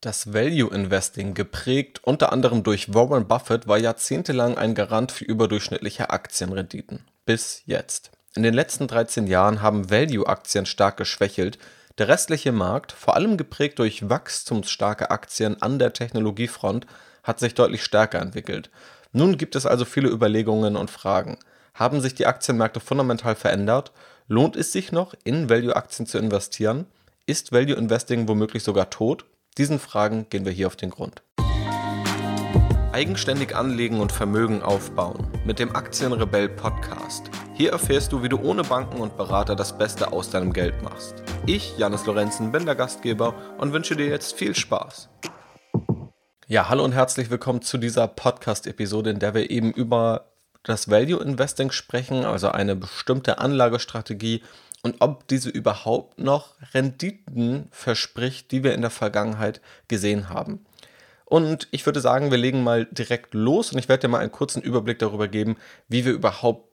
Das Value Investing, geprägt unter anderem durch Warren Buffett, war jahrzehntelang ein Garant für überdurchschnittliche Aktienrenditen. Bis jetzt. In den letzten 13 Jahren haben Value-Aktien stark geschwächelt. Der restliche Markt, vor allem geprägt durch wachstumsstarke Aktien an der Technologiefront, hat sich deutlich stärker entwickelt. Nun gibt es also viele Überlegungen und Fragen. Haben sich die Aktienmärkte fundamental verändert? Lohnt es sich noch, in Value-Aktien zu investieren? Ist Value Investing womöglich sogar tot? Diesen Fragen gehen wir hier auf den Grund. Eigenständig anlegen und Vermögen aufbauen mit dem Aktienrebell Podcast. Hier erfährst du, wie du ohne Banken und Berater das Beste aus deinem Geld machst. Ich, Janis Lorenzen, bin der Gastgeber und wünsche dir jetzt viel Spaß. Ja, hallo und herzlich willkommen zu dieser Podcast-Episode, in der wir eben über das Value Investing sprechen, also eine bestimmte Anlagestrategie und ob diese überhaupt noch Renditen verspricht, die wir in der Vergangenheit gesehen haben. Und ich würde sagen, wir legen mal direkt los und ich werde dir mal einen kurzen Überblick darüber geben, wie wir überhaupt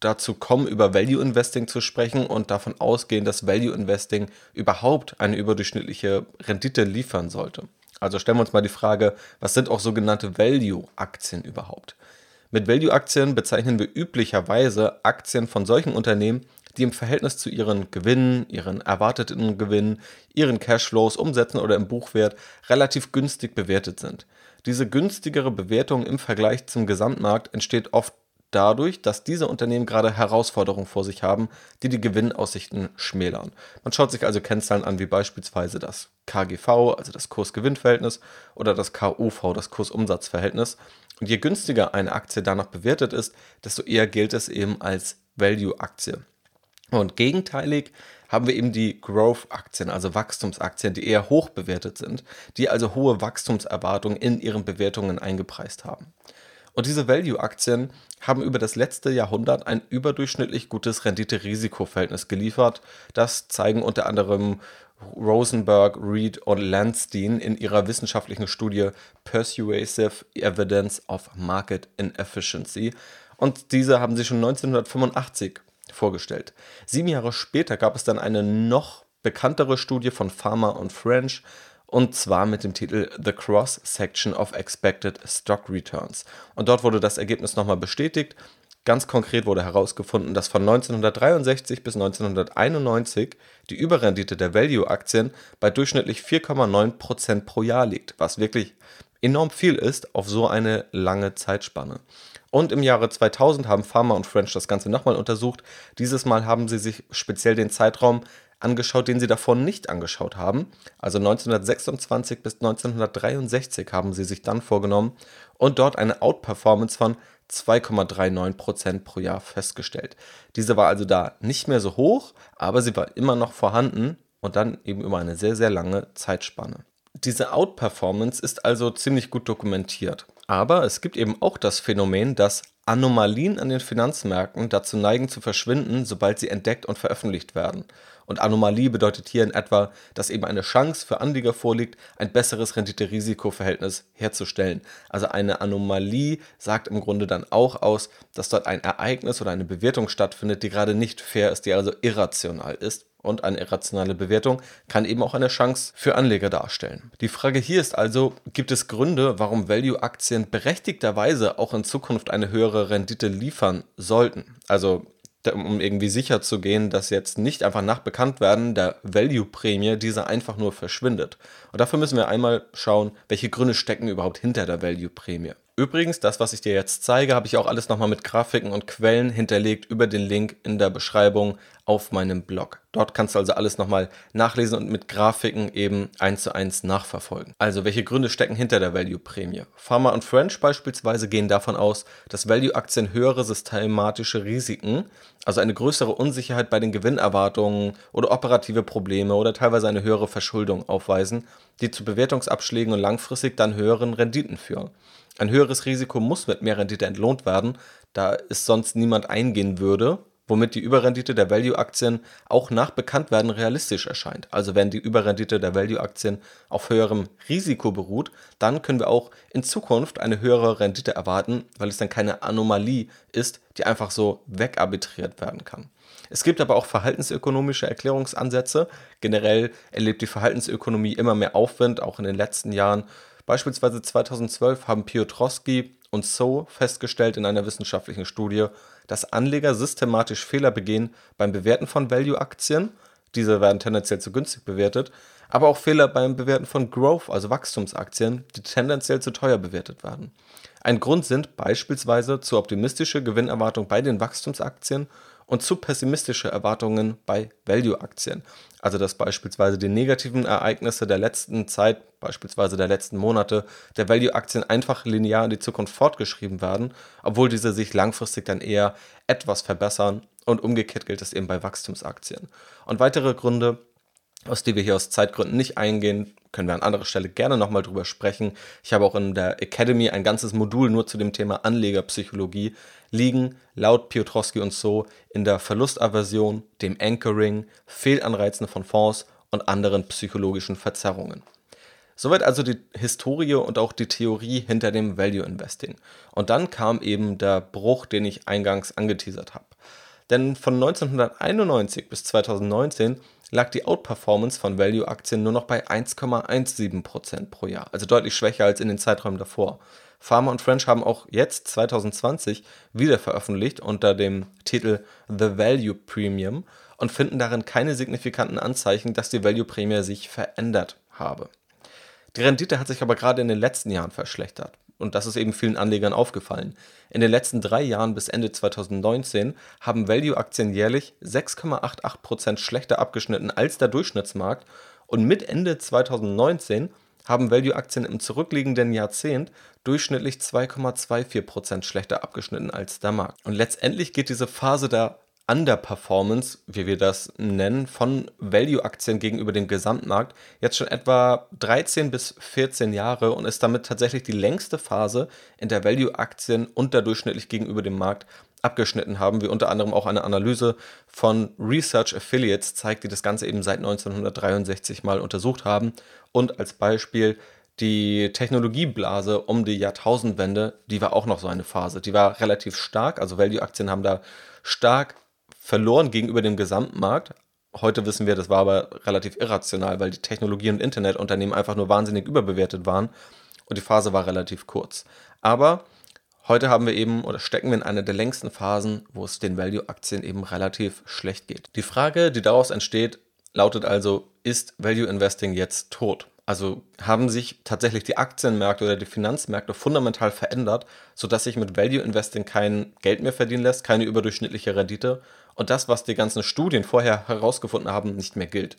dazu kommen, über Value Investing zu sprechen und davon ausgehen, dass Value Investing überhaupt eine überdurchschnittliche Rendite liefern sollte. Also stellen wir uns mal die Frage, was sind auch sogenannte Value-Aktien überhaupt? Mit Value-Aktien bezeichnen wir üblicherweise Aktien von solchen Unternehmen, die im Verhältnis zu ihren Gewinnen, ihren erwarteten Gewinnen, ihren Cashflows, Umsätzen oder im Buchwert relativ günstig bewertet sind. Diese günstigere Bewertung im Vergleich zum Gesamtmarkt entsteht oft dadurch, dass diese Unternehmen gerade Herausforderungen vor sich haben, die die Gewinnaussichten schmälern. Man schaut sich also Kennzahlen an, wie beispielsweise das KGV, also das Kurs-Gewinn-Verhältnis, oder das KUV, das Kurs-Umsatz-Verhältnis. Und je günstiger eine Aktie danach bewertet ist, desto eher gilt es eben als Value-Aktie. Und gegenteilig haben wir eben die Growth-Aktien, also Wachstumsaktien, die eher hoch bewertet sind, die also hohe Wachstumserwartungen in ihren Bewertungen eingepreist haben. Und diese Value-Aktien haben über das letzte Jahrhundert ein überdurchschnittlich gutes Rendite-Risiko-Verhältnis geliefert. Das zeigen unter anderem Rosenberg, Reed und Landstein in ihrer wissenschaftlichen Studie Persuasive Evidence of Market Inefficiency. Und diese haben sie schon 1985 vorgestellt. Sieben Jahre später gab es dann eine noch bekanntere Studie von Farmer und French, und zwar mit dem Titel The Cross Section of Expected Stock Returns. Und dort wurde das Ergebnis nochmal bestätigt. Ganz konkret wurde herausgefunden, dass von 1963 bis 1991 die Überrendite der Value-Aktien bei durchschnittlich 4,9% pro Jahr liegt, was wirklich enorm viel ist auf so eine lange Zeitspanne. Und im Jahre 2000 haben Farmer und French das Ganze nochmal untersucht. Dieses Mal haben sie sich speziell den Zeitraum angeschaut, den sie davor nicht angeschaut haben. Also 1926 bis 1963 haben sie sich dann vorgenommen und dort eine Outperformance von 2,39% pro Jahr festgestellt. Diese war also da nicht mehr so hoch, aber sie war immer noch vorhanden und dann eben über eine sehr, sehr lange Zeitspanne. Diese Outperformance ist also ziemlich gut dokumentiert. Aber es gibt eben auch das Phänomen, dass Anomalien an den Finanzmärkten dazu neigen zu verschwinden, sobald sie entdeckt und veröffentlicht werden. Und Anomalie bedeutet hier in etwa, dass eben eine Chance für Anleger vorliegt, ein besseres Rendite-Risiko-Verhältnis herzustellen. Also eine Anomalie sagt im Grunde dann auch aus, dass dort ein Ereignis oder eine Bewertung stattfindet, die gerade nicht fair ist, die also irrational ist und eine irrationale Bewertung kann eben auch eine Chance für Anleger darstellen. Die Frage hier ist also, gibt es Gründe, warum Value-Aktien berechtigterweise auch in Zukunft eine höhere Rendite liefern sollten? Also um irgendwie sicher zu gehen, dass jetzt nicht einfach nach Bekanntwerden der Value-Prämie diese einfach nur verschwindet. Und dafür müssen wir einmal schauen, welche Gründe stecken überhaupt hinter der Value-Prämie. Übrigens, das, was ich dir jetzt zeige, habe ich auch alles nochmal mit Grafiken und Quellen hinterlegt über den Link in der Beschreibung auf meinem Blog. Dort kannst du also alles nochmal nachlesen und mit Grafiken eben eins zu eins nachverfolgen. Also, welche Gründe stecken hinter der Value-Prämie? Pharma und French beispielsweise gehen davon aus, dass Value-Aktien höhere systematische Risiken, also eine größere Unsicherheit bei den Gewinnerwartungen oder operative Probleme oder teilweise eine höhere Verschuldung aufweisen, die zu Bewertungsabschlägen und langfristig dann höheren Renditen führen. Ein höheres Risiko muss mit mehr Rendite entlohnt werden, da es sonst niemand eingehen würde, womit die Überrendite der Value-Aktien auch nach Bekanntwerden realistisch erscheint. Also wenn die Überrendite der Value-Aktien auf höherem Risiko beruht, dann können wir auch in Zukunft eine höhere Rendite erwarten, weil es dann keine Anomalie ist, die einfach so wegarbitriert werden kann. Es gibt aber auch verhaltensökonomische Erklärungsansätze. Generell erlebt die Verhaltensökonomie immer mehr Aufwind, auch in den letzten Jahren. Beispielsweise 2012 haben Piotrowski und So festgestellt in einer wissenschaftlichen Studie, dass Anleger systematisch Fehler begehen beim Bewerten von Value-Aktien. Diese werden tendenziell zu günstig bewertet, aber auch Fehler beim Bewerten von Growth, also Wachstumsaktien, die tendenziell zu teuer bewertet werden. Ein Grund sind beispielsweise zu optimistische Gewinnerwartung bei den Wachstumsaktien und zu pessimistische Erwartungen bei Value-Aktien. Also dass beispielsweise die negativen Ereignisse der letzten Zeit, beispielsweise der letzten Monate, der Value-Aktien einfach linear in die Zukunft fortgeschrieben werden, obwohl diese sich langfristig dann eher etwas verbessern und umgekehrt gilt es eben bei Wachstumsaktien. Und weitere Gründe aus die wir hier aus Zeitgründen nicht eingehen, können wir an anderer Stelle gerne nochmal drüber sprechen. Ich habe auch in der Academy ein ganzes Modul nur zu dem Thema Anlegerpsychologie liegen, laut Piotrowski und so, in der Verlustaversion, dem Anchoring, Fehlanreizen von Fonds und anderen psychologischen Verzerrungen. Soweit also die Historie und auch die Theorie hinter dem Value Investing. Und dann kam eben der Bruch, den ich eingangs angeteasert habe. Denn von 1991 bis 2019 lag die Outperformance von Value-Aktien nur noch bei 1,17% pro Jahr, also deutlich schwächer als in den Zeiträumen davor. Farmer und French haben auch jetzt 2020 wieder veröffentlicht unter dem Titel The Value Premium und finden darin keine signifikanten Anzeichen, dass die Value Prämie sich verändert habe. Die Rendite hat sich aber gerade in den letzten Jahren verschlechtert. Und das ist eben vielen Anlegern aufgefallen. In den letzten drei Jahren bis Ende 2019 haben Value-Aktien jährlich 6,88% schlechter abgeschnitten als der Durchschnittsmarkt und mit Ende 2019 haben Value-Aktien im zurückliegenden Jahrzehnt durchschnittlich 2,24% schlechter abgeschnitten als der Markt. Und letztendlich geht diese Phase der Underperformance, wie wir das nennen, von Value-Aktien gegenüber dem Gesamtmarkt jetzt schon etwa 13 bis 14 Jahre und ist damit tatsächlich die längste Phase, in der Value-Aktien unterdurchschnittlich gegenüber dem Markt abgeschnitten haben, wie unter anderem auch eine Analyse von Research Affiliates zeigt, die das Ganze eben seit 1963 mal untersucht haben. Und als Beispiel die Technologieblase um die Jahrtausendwende, die war auch noch so eine Phase. Die war relativ stark, also Value-Aktien haben da stark verloren gegenüber dem Gesamtmarkt. Heute wissen wir, das war aber relativ irrational, weil die Technologie- und Internetunternehmen einfach nur wahnsinnig überbewertet waren und die Phase war relativ kurz. Aber heute haben wir eben oder stecken wir in einer der längsten Phasen, wo es den Value-Aktien eben relativ schlecht geht. Die Frage, die daraus entsteht, lautet also, ist Value Investing jetzt tot? Also haben sich tatsächlich die Aktienmärkte oder die Finanzmärkte fundamental verändert, sodass sich mit Value Investing kein Geld mehr verdienen lässt, keine überdurchschnittliche Rendite und das, was die ganzen Studien vorher herausgefunden haben, nicht mehr gilt.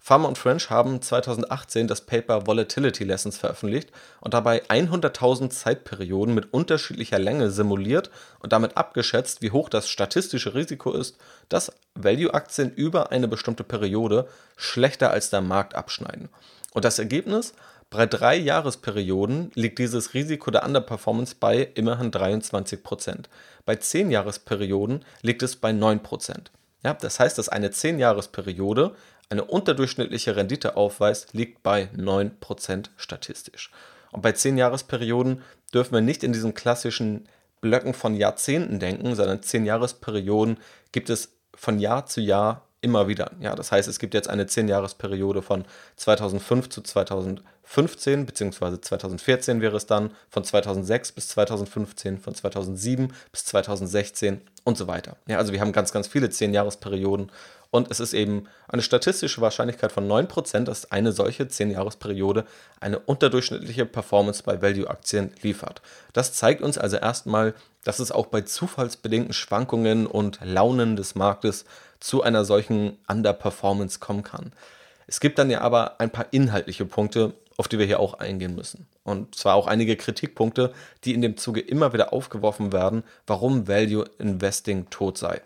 Farmer und French haben 2018 das Paper Volatility Lessons veröffentlicht und dabei 100.000 Zeitperioden mit unterschiedlicher Länge simuliert und damit abgeschätzt, wie hoch das statistische Risiko ist, dass Value-Aktien über eine bestimmte Periode schlechter als der Markt abschneiden. Und das Ergebnis? Bei drei Jahresperioden liegt dieses Risiko der Underperformance bei immerhin 23%. Bei zehn Jahresperioden liegt es bei 9%. Ja, das heißt, dass eine 10-Jahresperiode eine unterdurchschnittliche Rendite aufweist, liegt bei 9% statistisch. Und bei 10-Jahresperioden dürfen wir nicht in diesen klassischen Blöcken von Jahrzehnten denken, sondern 10-Jahresperioden gibt es von Jahr zu Jahr immer wieder. Ja, das heißt, es gibt jetzt eine 10-Jahres-Periode von 2005 zu 2015, beziehungsweise 2014 wäre es dann, von 2006 bis 2015, von 2007 bis 2016 und so weiter. Ja, also wir haben ganz, ganz viele 10-Jahres-Perioden und es ist eben eine statistische Wahrscheinlichkeit von 9%, dass eine solche 10-Jahres-Periode eine unterdurchschnittliche Performance bei Value-Aktien liefert. Das zeigt uns also erstmal, dass es auch bei zufallsbedingten Schwankungen und Launen des Marktes zu einer solchen Underperformance kommen kann. Es gibt dann ja aber ein paar inhaltliche Punkte, auf die wir hier auch eingehen müssen. Und zwar auch einige Kritikpunkte, die in dem Zuge immer wieder aufgeworfen werden, warum Value Investing tot sei.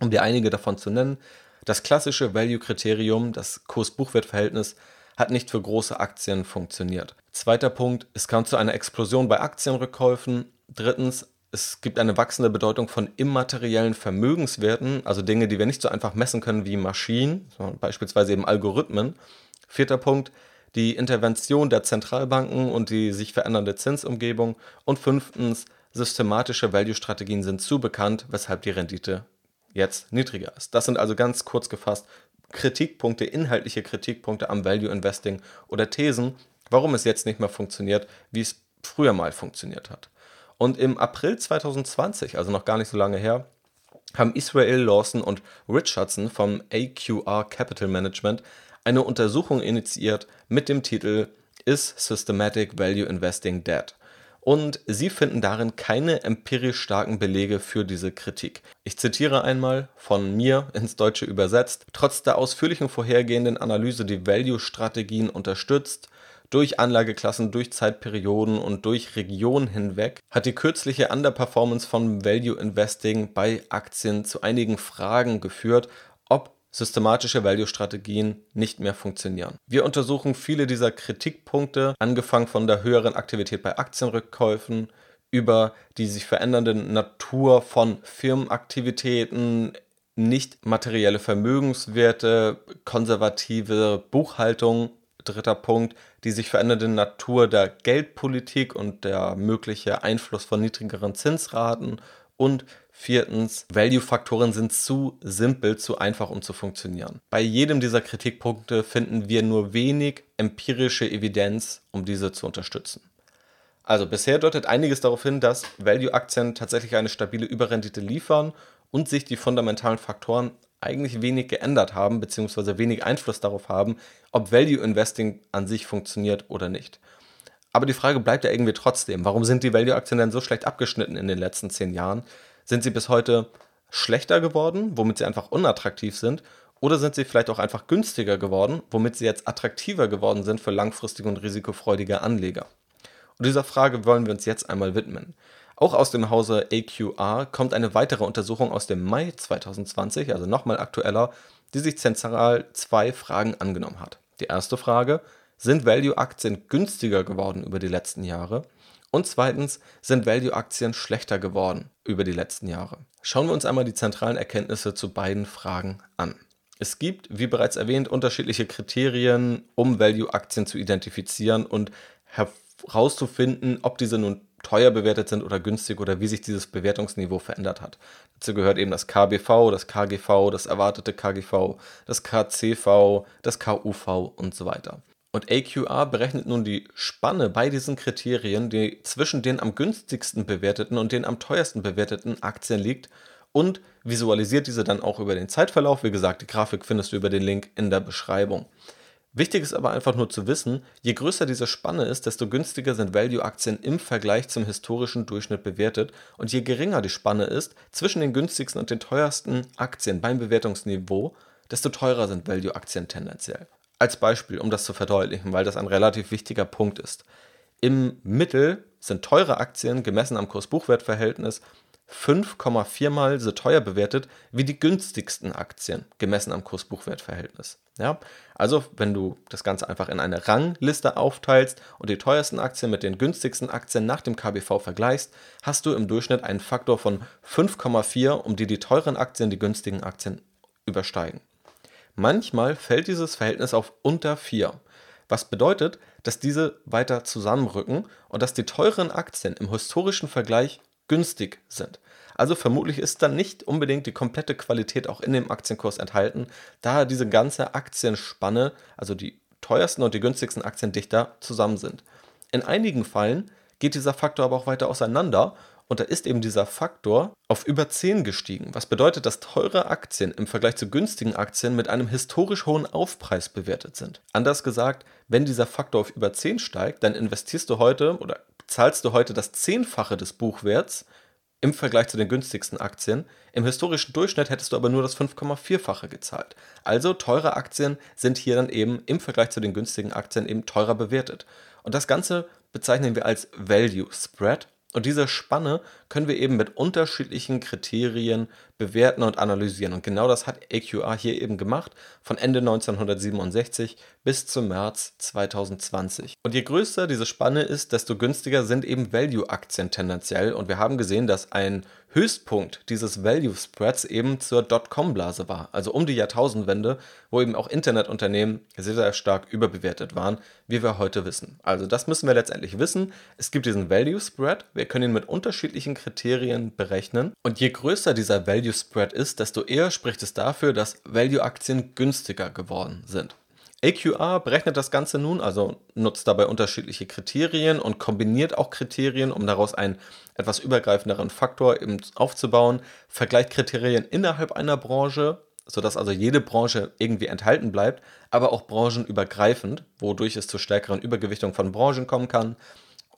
Um dir einige davon zu nennen, das klassische Value-Kriterium, das Kurs-Buchwert-Verhältnis, hat nicht für große Aktien funktioniert. Zweiter Punkt, es kam zu einer Explosion bei Aktienrückkäufen. Drittens, Es gibt eine wachsende Bedeutung von immateriellen Vermögenswerten, also Dinge, die wir nicht so einfach messen können wie Maschinen, beispielsweise eben Algorithmen. Vierter Punkt, die Intervention der Zentralbanken und die sich verändernde Zinsumgebung. Und fünftens, systematische Value-Strategien sind zu bekannt, weshalb die Rendite jetzt niedriger ist. Das sind also ganz kurz gefasst Kritikpunkte, inhaltliche Kritikpunkte am Value Investing oder Thesen, warum es jetzt nicht mehr funktioniert, wie es früher mal funktioniert hat. Und im April 2020, also noch gar nicht so lange her, haben Israel Lawson und Richardson vom AQR Capital Management eine Untersuchung initiiert mit dem Titel Is Systematic Value Investing Dead? Und sie finden darin keine empirisch starken Belege für diese Kritik. Ich zitiere einmal von mir ins Deutsche übersetzt. Trotz der ausführlichen vorhergehenden Analyse, die Value-Strategien unterstützt, durch Anlageklassen, durch Zeitperioden und durch Regionen hinweg hat die kürzliche Underperformance von Value Investing bei Aktien zu einigen Fragen geführt, ob systematische Value-Strategien nicht mehr funktionieren. Wir untersuchen viele dieser Kritikpunkte, angefangen von der höheren Aktivität bei Aktienrückkäufen über die sich verändernde Natur von Firmenaktivitäten, nicht materielle Vermögenswerte, konservative Buchhaltung, dritter Punkt, die sich verändernde Natur der Geldpolitik und der mögliche Einfluss von niedrigeren Zinsraten und Viertens, Value-Faktoren sind zu simpel, zu einfach, um zu funktionieren. Bei jedem dieser Kritikpunkte finden wir nur wenig empirische Evidenz, um diese zu unterstützen. Also bisher deutet einiges darauf hin, dass Value-Aktien tatsächlich eine stabile Überrendite liefern und sich die fundamentalen Faktoren eigentlich wenig geändert haben, beziehungsweise wenig Einfluss darauf haben, ob Value Investing an sich funktioniert oder nicht. Aber die Frage bleibt ja irgendwie trotzdem, warum sind die Value-Aktien denn so schlecht abgeschnitten in den letzten zehn Jahren? Sind sie bis heute schlechter geworden, womit sie einfach unattraktiv sind? Oder sind sie vielleicht auch einfach günstiger geworden, womit sie jetzt attraktiver geworden sind für langfristige und risikofreudige Anleger? Und dieser Frage wollen wir uns jetzt einmal widmen. Auch aus dem Hause AQR kommt eine weitere Untersuchung aus dem Mai 2020, also nochmal aktueller, die sich zentral zwei Fragen angenommen hat. Die erste Frage, sind Value-Aktien günstiger geworden über die letzten Jahre? Und zweitens sind Value-Aktien schlechter geworden über die letzten Jahre. Schauen wir uns einmal die zentralen Erkenntnisse zu beiden Fragen an. Es gibt, wie bereits erwähnt, unterschiedliche Kriterien, um Value-Aktien zu identifizieren und herauszufinden, ob diese nun teuer bewertet sind oder günstig oder wie sich dieses Bewertungsniveau verändert hat. Dazu gehört eben das KBV, das KGV, das erwartete KGV, das KCV, das KUV und so weiter. Und AQR berechnet nun die Spanne bei diesen Kriterien, die zwischen den am günstigsten bewerteten und den am teuersten bewerteten Aktien liegt und visualisiert diese dann auch über den Zeitverlauf. Wie gesagt, die Grafik findest du über den Link in der Beschreibung. Wichtig ist aber einfach nur zu wissen, je größer diese Spanne ist, desto günstiger sind Value-Aktien im Vergleich zum historischen Durchschnitt bewertet und je geringer die Spanne ist zwischen den günstigsten und den teuersten Aktien beim Bewertungsniveau, desto teurer sind Value-Aktien tendenziell. Als Beispiel, um das zu verdeutlichen, weil das ein relativ wichtiger Punkt ist. Im Mittel sind teure Aktien gemessen am Kurs-Buchwert-Verhältnis 5,4 mal so teuer bewertet wie die günstigsten Aktien gemessen am Kurs-Buchwert-Verhältnis. Ja? Also, wenn du das Ganze einfach in eine Rangliste aufteilst und die teuersten Aktien mit den günstigsten Aktien nach dem KBV vergleichst, hast du im Durchschnitt einen Faktor von 5,4, um die die teuren Aktien die günstigen Aktien übersteigen. Manchmal fällt dieses Verhältnis auf unter 4, was bedeutet, dass diese weiter zusammenrücken und dass die teuren Aktien im historischen Vergleich günstig sind. Also vermutlich ist dann nicht unbedingt die komplette Qualität auch in dem Aktienkurs enthalten, da diese ganze Aktienspanne, also die teuersten und die günstigsten Aktien dichter zusammen sind. In einigen Fällen geht dieser Faktor aber auch weiter auseinander und da ist eben dieser Faktor auf über 10 gestiegen, was bedeutet, dass teure Aktien im Vergleich zu günstigen Aktien mit einem historisch hohen Aufpreis bewertet sind. Anders gesagt, wenn dieser Faktor auf über 10 steigt, dann investierst du heute oder zahlst du heute das Zehnfache des Buchwerts im Vergleich zu den günstigsten Aktien. Im historischen Durchschnitt hättest du aber nur das 5,4-fache gezahlt. Also teure Aktien sind hier dann eben im Vergleich zu den günstigen Aktien eben teurer bewertet. Und das Ganze bezeichnen wir als Value Spread und diese Spanne können wir eben mit unterschiedlichen Kriterien bewerten und analysieren. Und genau das hat AQR hier eben gemacht, von Ende 1967 bis zum März 2020. Und je größer diese Spanne ist, desto günstiger sind eben Value-Aktien tendenziell. Und wir haben gesehen, dass ein Höchstpunkt dieses Value Spreads eben zur Dotcom-Blase war, also um die Jahrtausendwende, wo eben auch Internetunternehmen sehr, sehr stark überbewertet waren, wie wir heute wissen. Also das müssen wir letztendlich wissen. Es gibt diesen Value Spread, wir können ihn mit unterschiedlichen Kriterien berechnen und je größer dieser Value Spread ist, desto eher spricht es dafür, dass Value-Aktien günstiger geworden sind. AQR berechnet das Ganze nun, also nutzt dabei unterschiedliche Kriterien und kombiniert auch Kriterien, um daraus einen etwas übergreifenderen Faktor eben aufzubauen, vergleicht Kriterien innerhalb einer Branche, sodass also jede Branche irgendwie enthalten bleibt, aber auch branchenübergreifend, wodurch es zu stärkeren Übergewichtung von Branchen kommen kann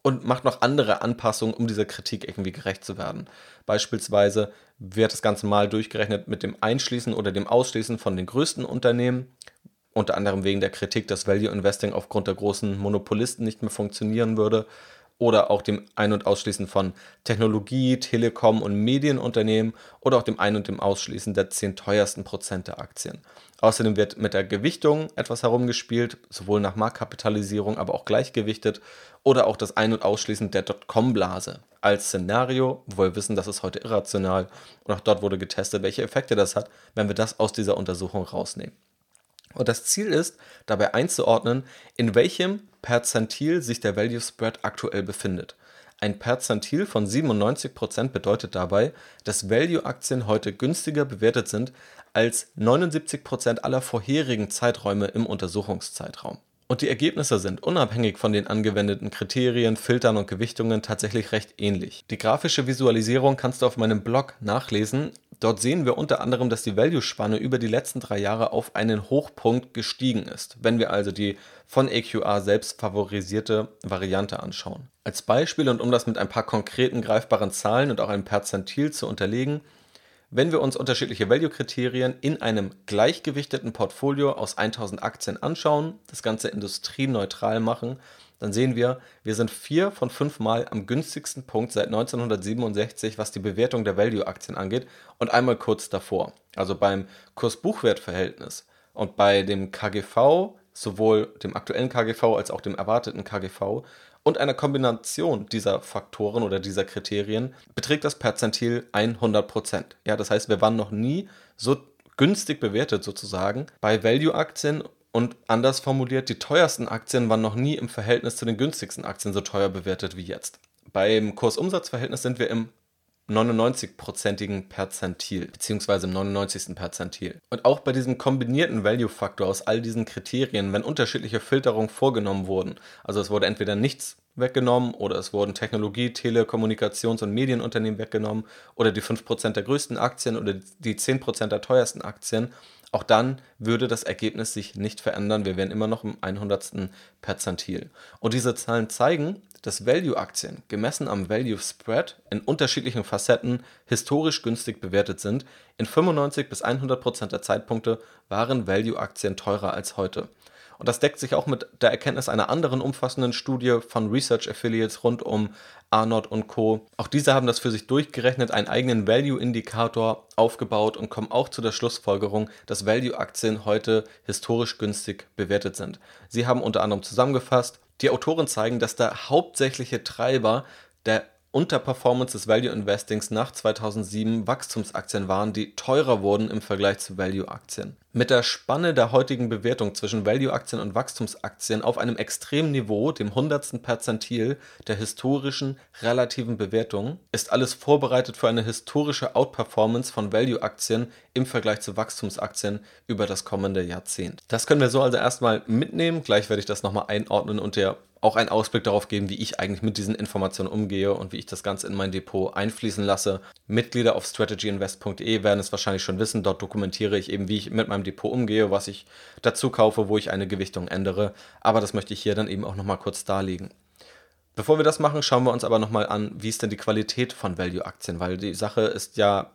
und macht noch andere Anpassungen, um dieser Kritik irgendwie gerecht zu werden. Beispielsweise wird das Ganze mal durchgerechnet mit dem Einschließen oder dem Ausschließen von den größten Unternehmen, unter anderem wegen der Kritik, dass Value Investing aufgrund der großen Monopolisten nicht mehr funktionieren würde oder auch dem Ein- und Ausschließen von Technologie, Telekom und Medienunternehmen oder auch dem Ein- und dem Ausschließen der zehn teuersten Prozent der Aktien. Außerdem wird mit der Gewichtung etwas herumgespielt, sowohl nach Marktkapitalisierung, aber auch gleichgewichtet oder auch das Ein- und Ausschließen der Dotcom-Blase als Szenario, wo wir wissen, das ist heute irrational und auch dort wurde getestet, welche Effekte das hat, wenn wir das aus dieser Untersuchung rausnehmen. Und das Ziel ist, dabei einzuordnen, in welchem Perzentil sich der Value Spread aktuell befindet. Ein Perzentil von 97% bedeutet dabei, dass Value-Aktien heute günstiger bewertet sind als 79% aller vorherigen Zeiträume im Untersuchungszeitraum. Und die Ergebnisse sind unabhängig von den angewendeten Kriterien, Filtern und Gewichtungen tatsächlich recht ähnlich. Die grafische Visualisierung kannst du auf meinem Blog nachlesen. Dort sehen wir unter anderem, dass die Value-Spanne über die letzten drei Jahre auf einen Hochpunkt gestiegen ist, wenn wir also die von AQR selbst favorisierte Variante anschauen. Als Beispiel und um das mit ein paar konkreten greifbaren Zahlen und auch einem Perzentil zu unterlegen, wenn wir uns unterschiedliche Value-Kriterien in einem gleichgewichteten Portfolio aus 1000 Aktien anschauen, das Ganze industrieneutral machen, dann sehen wir, wir sind vier von fünf Mal am günstigsten Punkt seit 1967, was die Bewertung der Value-Aktien angeht und einmal kurz davor. Also beim Kurs-Buchwert-Verhältnis und bei dem KGV, sowohl dem aktuellen KGV als auch dem erwarteten KGV und einer Kombination dieser Faktoren oder dieser Kriterien beträgt das Perzentil 100%. Ja, das heißt, wir waren noch nie so günstig bewertet sozusagen bei Value-Aktien und anders formuliert, die teuersten Aktien waren noch nie im Verhältnis zu den günstigsten Aktien so teuer bewertet wie jetzt. Beim Kursumsatzverhältnis sind wir im 99-prozentigen Perzentil, beziehungsweise im 99. Perzentil. Und auch bei diesem kombinierten Value-Faktor aus all diesen Kriterien, wenn unterschiedliche Filterungen vorgenommen wurden, also es wurde entweder nichts weggenommen oder es wurden Technologie-, Telekommunikations- und Medienunternehmen weggenommen oder die 5% der größten Aktien oder die 10% der teuersten Aktien, auch dann würde das Ergebnis sich nicht verändern. Wir wären immer noch im 100. Perzentil. Und diese Zahlen zeigen, dass Value-Aktien gemessen am Value Spread in unterschiedlichen Facetten historisch günstig bewertet sind. In 95 bis 100 Prozent der Zeitpunkte waren Value-Aktien teurer als heute. Und das deckt sich auch mit der Erkenntnis einer anderen umfassenden Studie von Research Affiliates rund um Arnott und Co. Auch diese haben das für sich durchgerechnet, einen eigenen Value-Indikator aufgebaut und kommen auch zu der Schlussfolgerung, dass Value-Aktien heute historisch günstig bewertet sind. Sie haben unter anderem zusammengefasst, die Autoren zeigen, dass der hauptsächliche Treiber der Unterperformance des Value Investings nach 2007 Wachstumsaktien waren, die teurer wurden im Vergleich zu Value-Aktien. Mit der Spanne der heutigen Bewertung zwischen Value-Aktien und Wachstumsaktien auf einem extremen Niveau, dem 100. Perzentil der historischen relativen Bewertung, ist alles vorbereitet für eine historische Outperformance von Value-Aktien im Vergleich zu Wachstumsaktien über das kommende Jahrzehnt. Das können wir so also erstmal mitnehmen. Gleich werde ich das nochmal einordnen und der auch einen Ausblick darauf geben, wie ich eigentlich mit diesen Informationen umgehe und wie ich das Ganze in mein Depot einfließen lasse. Mitglieder auf strategyinvest.de werden es wahrscheinlich schon wissen. Dort dokumentiere ich eben, wie ich mit meinem Depot umgehe, was ich dazu kaufe, wo ich eine Gewichtung ändere. Aber das möchte ich hier dann eben auch nochmal kurz darlegen. Bevor wir das machen, schauen wir uns aber nochmal an, wie ist denn die Qualität von Value-Aktien, weil die Sache ist ja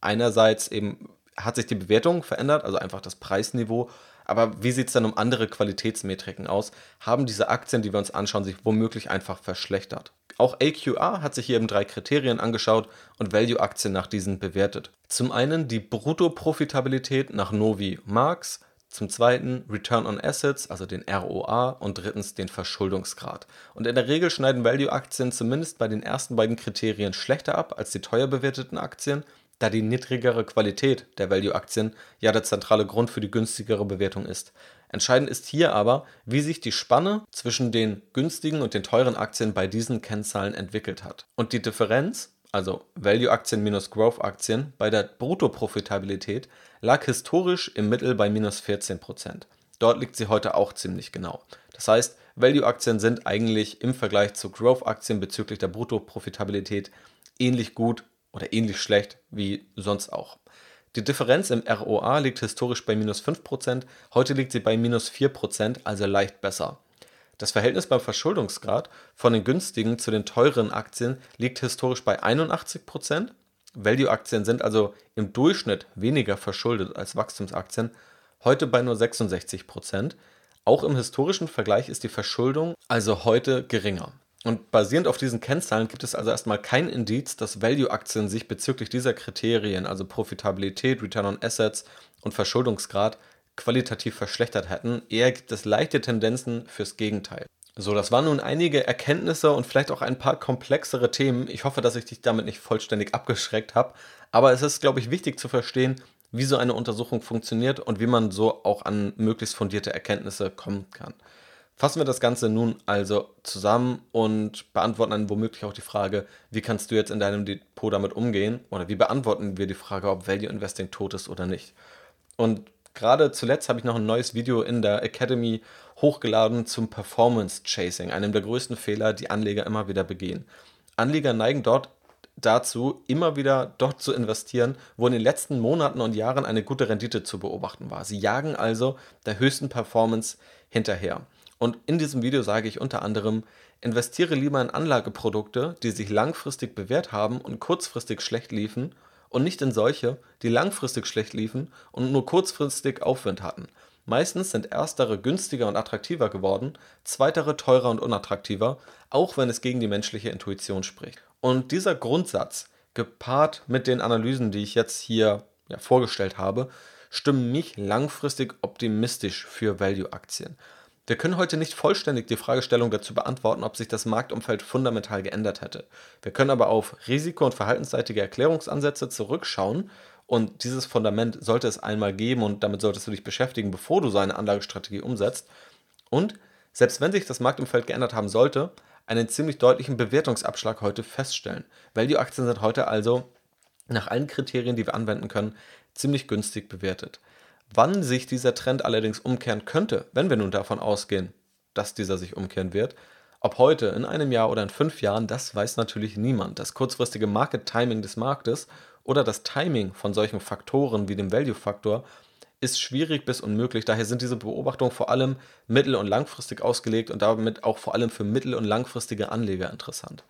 einerseits eben, hat sich die Bewertung verändert, also einfach das Preisniveau, Aber wie sieht es dann um andere Qualitätsmetriken aus? Haben diese Aktien, die wir uns anschauen, sich womöglich einfach verschlechtert? Auch AQR hat sich hier eben drei Kriterien angeschaut und Value-Aktien nach diesen bewertet. Zum einen die Bruttoprofitabilität nach Novi Marx, zum zweiten Return on Assets, also den ROA und drittens den Verschuldungsgrad. Und in der Regel schneiden Value-Aktien zumindest bei den ersten beiden Kriterien schlechter ab als die teuer bewerteten Aktien, da die niedrigere Qualität der Value-Aktien ja der zentrale Grund für die günstigere Bewertung ist. Entscheidend ist hier aber, wie sich die Spanne zwischen den günstigen und den teuren Aktien bei diesen Kennzahlen entwickelt hat. Und die Differenz also Value-Aktien minus Growth-Aktien, bei der Bruttoprofitabilität lag historisch im Mittel bei minus 14%. Dort liegt sie heute auch ziemlich genau. Das heißt, Value-Aktien sind eigentlich im Vergleich zu Growth-Aktien bezüglich der Bruttoprofitabilität ähnlich gut oder ähnlich schlecht wie sonst auch. Die Differenz im ROA liegt historisch bei minus 5%, heute liegt sie bei minus 4%, also leicht besser. Das Verhältnis beim Verschuldungsgrad von den günstigen zu den teuren Aktien liegt historisch bei 81%. Value-Aktien sind also im Durchschnitt weniger verschuldet als Wachstumsaktien, heute bei nur 66%. Auch im historischen Vergleich ist die Verschuldung also heute geringer. Und basierend auf diesen Kennzahlen gibt es also erstmal kein Indiz, dass Value-Aktien sich bezüglich dieser Kriterien, also Profitabilität, Return on Assets und Verschuldungsgrad, qualitativ verschlechtert hätten. Eher gibt es leichte Tendenzen fürs Gegenteil. So, das waren nun einige Erkenntnisse und vielleicht auch ein paar komplexere Themen. Ich hoffe, dass ich dich damit nicht vollständig abgeschreckt habe. Aber es ist, glaube ich, wichtig zu verstehen, wie so eine Untersuchung funktioniert und wie man so auch an möglichst fundierte Erkenntnisse kommen kann. Fassen wir das Ganze nun also zusammen und beantworten dann womöglich auch die Frage, wie kannst du jetzt in deinem Depot damit umgehen oder wie beantworten wir die Frage, ob Value Investing tot ist oder nicht. Und Gerade zuletzt habe ich noch ein neues Video in der Academy hochgeladen zum Performance Chasing, einem der größten Fehler, die Anleger immer wieder begehen. Anleger neigen dort dazu, immer wieder dort zu investieren, wo in den letzten Monaten und Jahren eine gute Rendite zu beobachten war. Sie jagen also der höchsten Performance hinterher. Und in diesem Video sage ich unter anderem, investiere lieber in Anlageprodukte, die sich langfristig bewährt haben und kurzfristig schlecht liefen und nicht in solche, die langfristig schlecht liefen und nur kurzfristig Aufwind hatten. Meistens sind erstere günstiger und attraktiver geworden, zweitere teurer und unattraktiver, auch wenn es gegen die menschliche Intuition spricht. Und dieser Grundsatz, gepaart mit den Analysen, die ich jetzt hier ja, vorgestellt habe, stimmen mich langfristig optimistisch für Value-Aktien. Wir können heute nicht vollständig die Fragestellung dazu beantworten, ob sich das Marktumfeld fundamental geändert hätte. Wir können aber auf risiko- und verhaltensseitige Erklärungsansätze zurückschauen und dieses Fundament sollte es einmal geben und damit solltest du dich beschäftigen, bevor du so eine Anlagestrategie umsetzt. Und selbst wenn sich das Marktumfeld geändert haben sollte, einen ziemlich deutlichen Bewertungsabschlag heute feststellen. Value-Aktien sind heute also nach allen Kriterien, die wir anwenden können, ziemlich günstig bewertet. Wann sich dieser Trend allerdings umkehren könnte, wenn wir nun davon ausgehen, dass dieser sich umkehren wird, ob heute, in einem Jahr oder in fünf Jahren, das weiß natürlich niemand. Das kurzfristige Market Timing des Marktes oder das Timing von solchen Faktoren wie dem Value-Faktor ist schwierig bis unmöglich. Daher sind diese Beobachtungen vor allem mittel- und langfristig ausgelegt und damit auch vor allem für mittel- und langfristige Anleger interessant.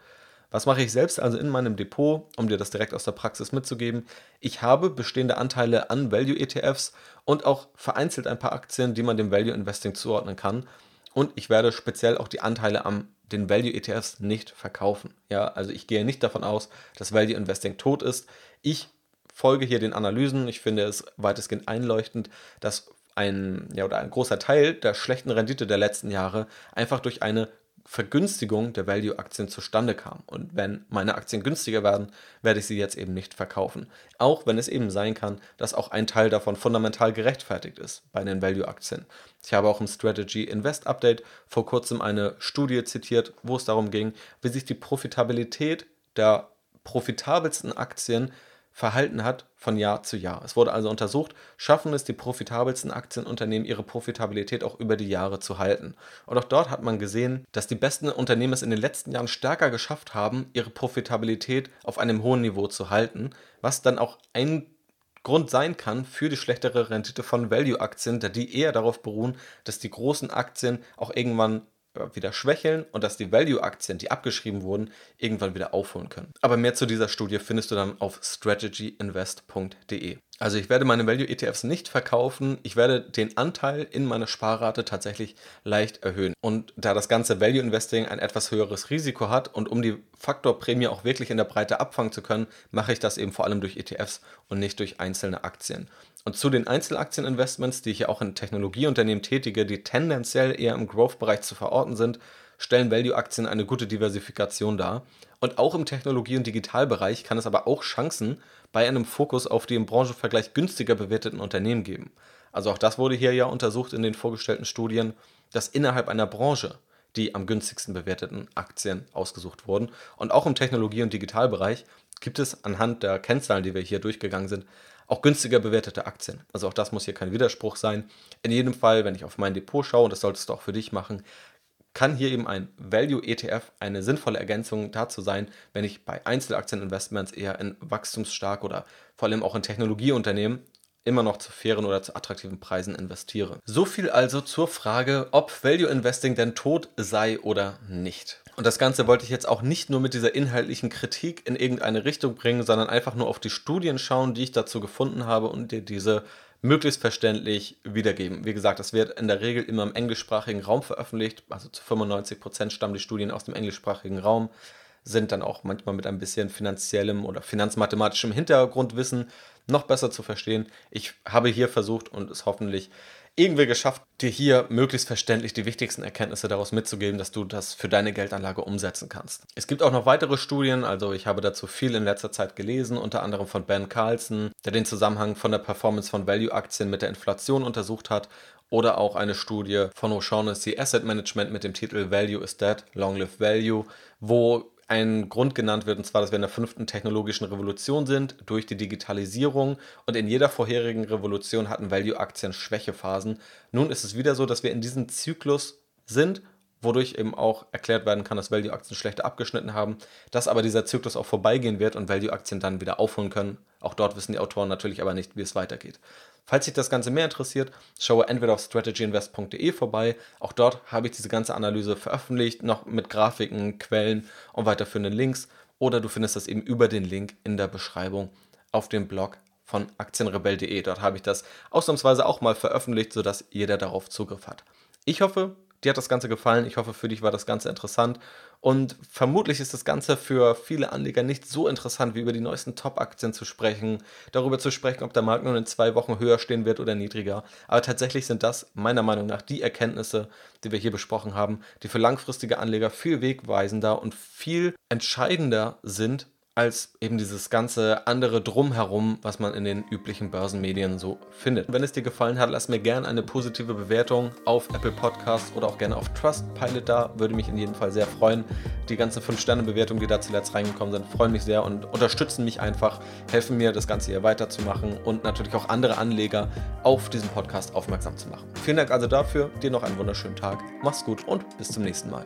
Was mache ich selbst also in meinem Depot, um dir das direkt aus der Praxis mitzugeben? Ich habe bestehende Anteile an Value-ETFs und auch vereinzelt ein paar Aktien, die man dem Value Investing zuordnen kann. Und ich werde speziell auch die Anteile am den Value ETFs nicht verkaufen. Ja, also ich gehe nicht davon aus, dass Value Investing tot ist. Ich folge hier den Analysen. Ich finde es weitestgehend einleuchtend, dass ein, ja, oder ein großer Teil der schlechten Rendite der letzten Jahre einfach durch eine Vergünstigung der Value-Aktien zustande kam. Und wenn meine Aktien günstiger werden, werde ich sie jetzt eben nicht verkaufen. Auch wenn es eben sein kann, dass auch ein Teil davon fundamental gerechtfertigt ist bei den Value-Aktien. Ich habe auch im Strategy Invest Update vor kurzem eine Studie zitiert, wo es darum ging, wie sich die Profitabilität der profitabelsten Aktien verhalten hat von Jahr zu Jahr. Es wurde also untersucht, schaffen es die profitabelsten Aktienunternehmen, ihre Profitabilität auch über die Jahre zu halten. Und auch dort hat man gesehen, dass die besten Unternehmen es in den letzten Jahren stärker geschafft haben, ihre Profitabilität auf einem hohen Niveau zu halten, was dann auch ein Grund sein kann für die schlechtere Rendite von Value-Aktien, da die eher darauf beruhen, dass die großen Aktien auch irgendwann wieder schwächeln und dass die Value-Aktien, die abgeschrieben wurden, irgendwann wieder aufholen können. Aber mehr zu dieser Studie findest du dann auf strategyinvest.de. Also ich werde meine Value-ETFs nicht verkaufen, ich werde den Anteil in meiner Sparrate tatsächlich leicht erhöhen. Und da das ganze Value-Investing ein etwas höheres Risiko hat und um die Faktorprämie auch wirklich in der Breite abfangen zu können, mache ich das eben vor allem durch ETFs und nicht durch einzelne Aktien. Und zu den Einzelaktieninvestments, die ich ja auch in Technologieunternehmen tätige, die tendenziell eher im Growth-Bereich zu verorten sind, stellen Value-Aktien eine gute Diversifikation dar. Und auch im Technologie- und Digitalbereich kann es aber auch Chancen bei einem Fokus auf die im Branchenvergleich günstiger bewerteten Unternehmen geben. Also auch das wurde hier ja untersucht in den vorgestellten Studien, dass innerhalb einer Branche die am günstigsten bewerteten Aktien ausgesucht wurden. Und auch im Technologie- und Digitalbereich gibt es anhand der Kennzahlen, die wir hier durchgegangen sind, auch günstiger bewertete Aktien. Also auch das muss hier kein Widerspruch sein. In jedem Fall, wenn ich auf mein Depot schaue, und das solltest du auch für dich machen, kann hier eben ein Value-ETF eine sinnvolle Ergänzung dazu sein, wenn ich bei Einzelaktieninvestments eher in wachstumsstark oder vor allem auch in Technologieunternehmen immer noch zu fairen oder zu attraktiven Preisen investiere. So viel also zur Frage, ob Value Investing denn tot sei oder nicht. Und das Ganze wollte ich jetzt auch nicht nur mit dieser inhaltlichen Kritik in irgendeine Richtung bringen, sondern einfach nur auf die Studien schauen, die ich dazu gefunden habe und dir diese möglichst verständlich wiedergeben. Wie gesagt, das wird in der Regel immer im englischsprachigen Raum veröffentlicht, also zu 95 Prozent stammen die Studien aus dem englischsprachigen Raum, sind dann auch manchmal mit ein bisschen finanziellem oder finanzmathematischem Hintergrundwissen noch besser zu verstehen. Ich habe hier versucht und es hoffentlich irgendwie geschafft, dir hier möglichst verständlich die wichtigsten Erkenntnisse daraus mitzugeben, dass du das für deine Geldanlage umsetzen kannst. Es gibt auch noch weitere Studien, also ich habe dazu viel in letzter Zeit gelesen, unter anderem von Ben Carlson, der den Zusammenhang von der Performance von Value-Aktien mit der Inflation untersucht hat oder auch eine Studie von O'Shaughnessy Asset Management mit dem Titel Value is Dead, Long Live Value, wo ein Grund genannt wird, und zwar, dass wir in der fünften technologischen Revolution sind durch die Digitalisierung und in jeder vorherigen Revolution hatten Value-Aktien Schwächephasen. Nun ist es wieder so, dass wir in diesem Zyklus sind, wodurch eben auch erklärt werden kann, dass Value-Aktien schlechter abgeschnitten haben, dass aber dieser Zyklus auch vorbeigehen wird und Value-Aktien dann wieder aufholen können. Auch dort wissen die Autoren natürlich aber nicht, wie es weitergeht. Falls dich das Ganze mehr interessiert, schaue entweder auf strategyinvest.de vorbei. Auch dort habe ich diese ganze Analyse veröffentlicht, noch mit Grafiken, Quellen und weiterführenden Links. Oder du findest das eben über den Link in der Beschreibung auf dem Blog von aktienrebell.de. Dort habe ich das ausnahmsweise auch mal veröffentlicht, sodass jeder darauf Zugriff hat. Ich hoffe, dir hat das Ganze gefallen. Ich hoffe, für dich war das Ganze interessant. Und vermutlich ist das Ganze für viele Anleger nicht so interessant, wie über die neuesten Top-Aktien zu sprechen, darüber zu sprechen, ob der Markt nun in zwei Wochen höher stehen wird oder niedriger. Aber tatsächlich sind das meiner Meinung nach die Erkenntnisse, die wir hier besprochen haben, die für langfristige Anleger viel wegweisender und viel entscheidender sind als eben dieses ganze andere Drumherum, was man in den üblichen Börsenmedien so findet. Wenn es dir gefallen hat, lass mir gerne eine positive Bewertung auf Apple Podcasts oder auch gerne auf Trustpilot da. Würde mich in jedem Fall sehr freuen. Die ganzen 5-Sterne-Bewertungen, die da zuletzt reingekommen sind, freuen mich sehr und unterstützen mich einfach, helfen mir, das Ganze hier weiterzumachen und natürlich auch andere Anleger auf diesen Podcast aufmerksam zu machen. Vielen Dank also dafür. Dir noch einen wunderschönen Tag. Mach's gut und bis zum nächsten Mal.